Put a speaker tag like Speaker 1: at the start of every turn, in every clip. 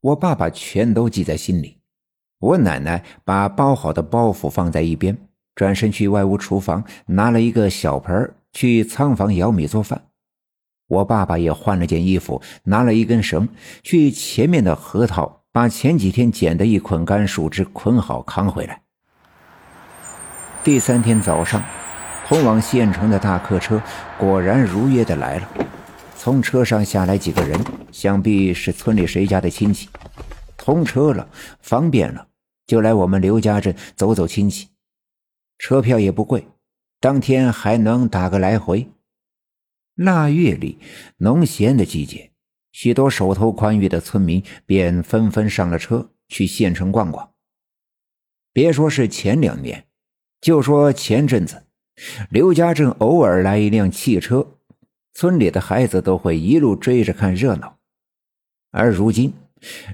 Speaker 1: 我爸爸全都记在心里。我奶奶把包好的包袱放在一边，转身去外屋厨房拿了一个小盆去仓房舀米做饭。我爸爸也换了件衣服，拿了一根绳去前面的河套，把前几天捡的一捆干树枝捆好扛回来。第三天早上。通往县城的大客车果然如约的来了，从车上下来几个人，想必是村里谁家的亲戚。通车了，方便了，就来我们刘家镇走走亲戚。车票也不贵，当天还能打个来回。腊月里，农闲的季节，许多手头宽裕的村民便纷纷上了车去县城逛逛。别说是前两年，就说前阵子。刘家镇偶尔来一辆汽车，村里的孩子都会一路追着看热闹。而如今，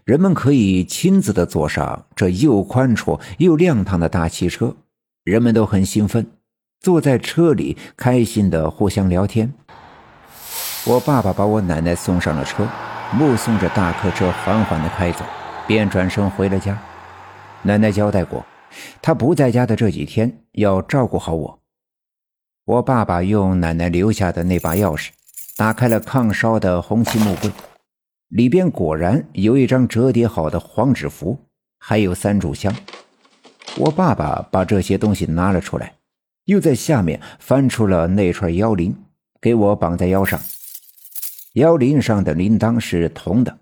Speaker 1: 人们可以亲自的坐上这又宽绰又亮堂的大汽车，人们都很兴奋，坐在车里开心的互相聊天。我爸爸把我奶奶送上了车，目送着大客车缓缓的开走，便转身回了家。奶奶交代过，她不在家的这几天要照顾好我。我爸爸用奶奶留下的那把钥匙，打开了炕烧的红漆木柜，里边果然有一张折叠好的黄纸符，还有三炷香。我爸爸把这些东西拿了出来，又在下面翻出了那串腰铃，给我绑在腰上。腰铃上的铃铛是铜的，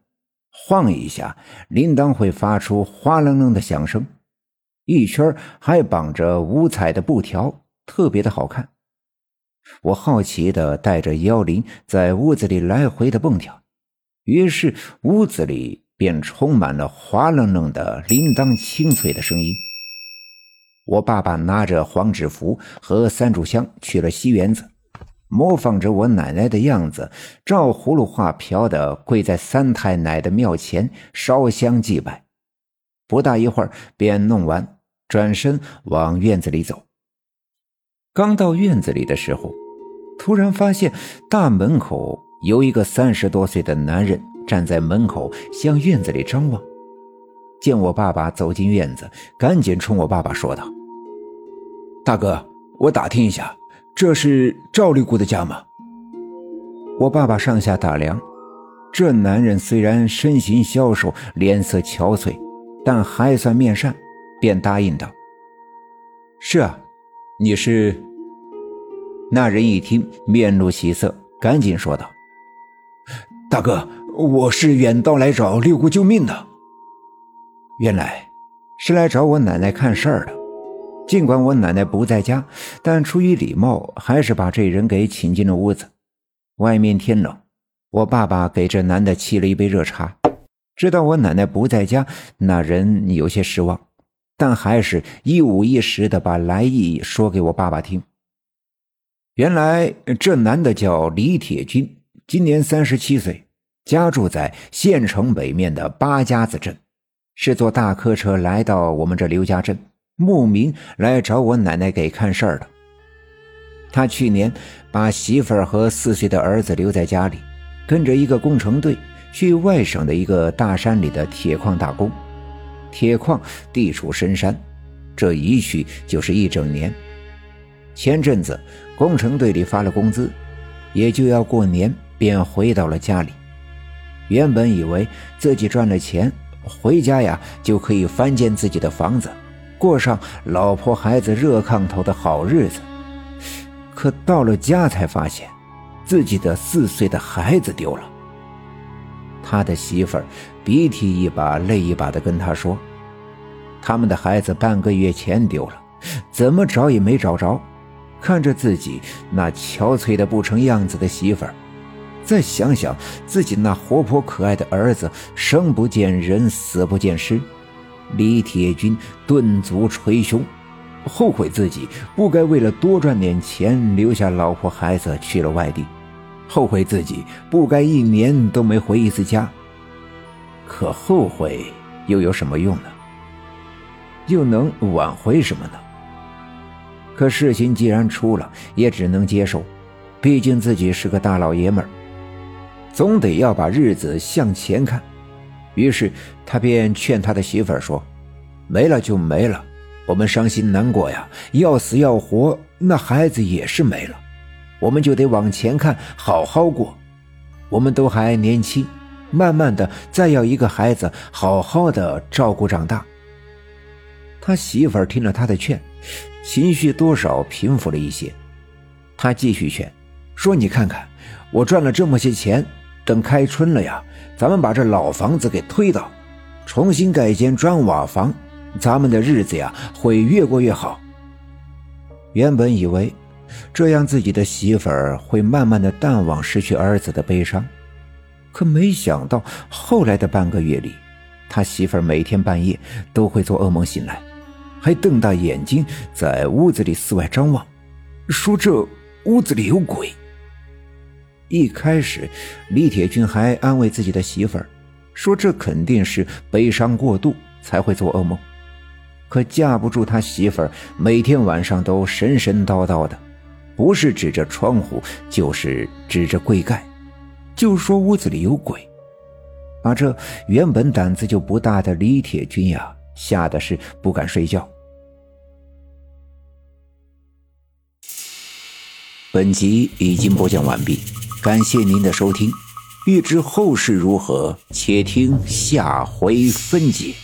Speaker 1: 晃一下，铃铛会发出哗楞楞的响声。一圈还绑着五彩的布条，特别的好看。我好奇地带着妖灵在屋子里来回的蹦跳，于是屋子里便充满了滑楞楞的铃铛清脆的声音。我爸爸拿着黄纸符和三炷香去了西园子，模仿着我奶奶的样子，照葫芦画瓢的跪在三太奶的庙前烧香祭拜。不大一会儿便弄完，转身往院子里走。刚到院子里的时候，突然发现大门口有一个三十多岁的男人站在门口，向院子里张望。见我爸爸走进院子，赶紧冲我爸爸说道：“
Speaker 2: 大哥，我打听一下，这是赵立姑的家吗？”
Speaker 1: 我爸爸上下打量，这男人虽然身形消瘦，脸色憔悴，但还算面善，便答应道：“是啊。”你是？那人一听，面露喜色，赶紧说道：“
Speaker 2: 大哥，我是远道来找六姑救命的。
Speaker 1: 原来是来找我奶奶看事儿的。尽管我奶奶不在家，但出于礼貌，还是把这人给请进了屋子。外面天冷，我爸爸给这男的沏了一杯热茶。知道我奶奶不在家，那人有些失望。”但还是一五一十的把来意说给我爸爸听。原来这男的叫李铁军，今年三十七岁，家住在县城北面的八家子镇，是坐大客车来到我们这刘家镇，慕名来找我奶奶给看事儿的。他去年把媳妇儿和四岁的儿子留在家里，跟着一个工程队去外省的一个大山里的铁矿打工。铁矿地处深山，这一去就是一整年。前阵子工程队里发了工资，也就要过年，便回到了家里。原本以为自己赚了钱回家呀，就可以翻建自己的房子，过上老婆孩子热炕头的好日子。可到了家才发现，自己的四岁的孩子丢了。他的媳妇儿鼻涕一把泪一把的跟他说：“他们的孩子半个月前丢了，怎么找也没找着。看着自己那憔悴的不成样子的媳妇儿，再想想自己那活泼可爱的儿子，生不见人，死不见尸。”李铁军顿足捶胸，后悔自己不该为了多赚点钱，留下老婆孩子去了外地。后悔自己不该一年都没回一次家，可后悔又有什么用呢？又能挽回什么呢？可事情既然出了，也只能接受，毕竟自己是个大老爷们儿，总得要把日子向前看。于是他便劝他的媳妇儿说：“没了就没了，我们伤心难过呀，要死要活，那孩子也是没了，我们就得往前看，好好过。我们都还年轻，慢慢的再要一个孩子，好好的照顾长大。”他媳妇儿听了他的劝，情绪多少平复了一些。他继续劝说：“你看看，我赚了这么些钱，等开春了呀，咱们把这老房子给推倒，重新盖间砖瓦房，咱们的日子呀会越过越好。”原本以为这样自己的媳妇儿会慢慢的淡忘失去儿子的悲伤，可没想到后来的半个月里，他媳妇儿每天半夜都会做噩梦醒来。还瞪大眼睛在屋子里四外张望，说：“这屋子里有鬼。”一开始，李铁军还安慰自己的媳妇儿，说：“这肯定是悲伤过度才会做噩梦。”可架不住他媳妇儿每天晚上都神神叨叨的，不是指着窗户，就是指着柜盖，就说屋子里有鬼，把这原本胆子就不大的李铁军呀。吓得是不敢睡觉。本集已经播讲完毕，感谢您的收听。欲知后事如何，且听下回分解。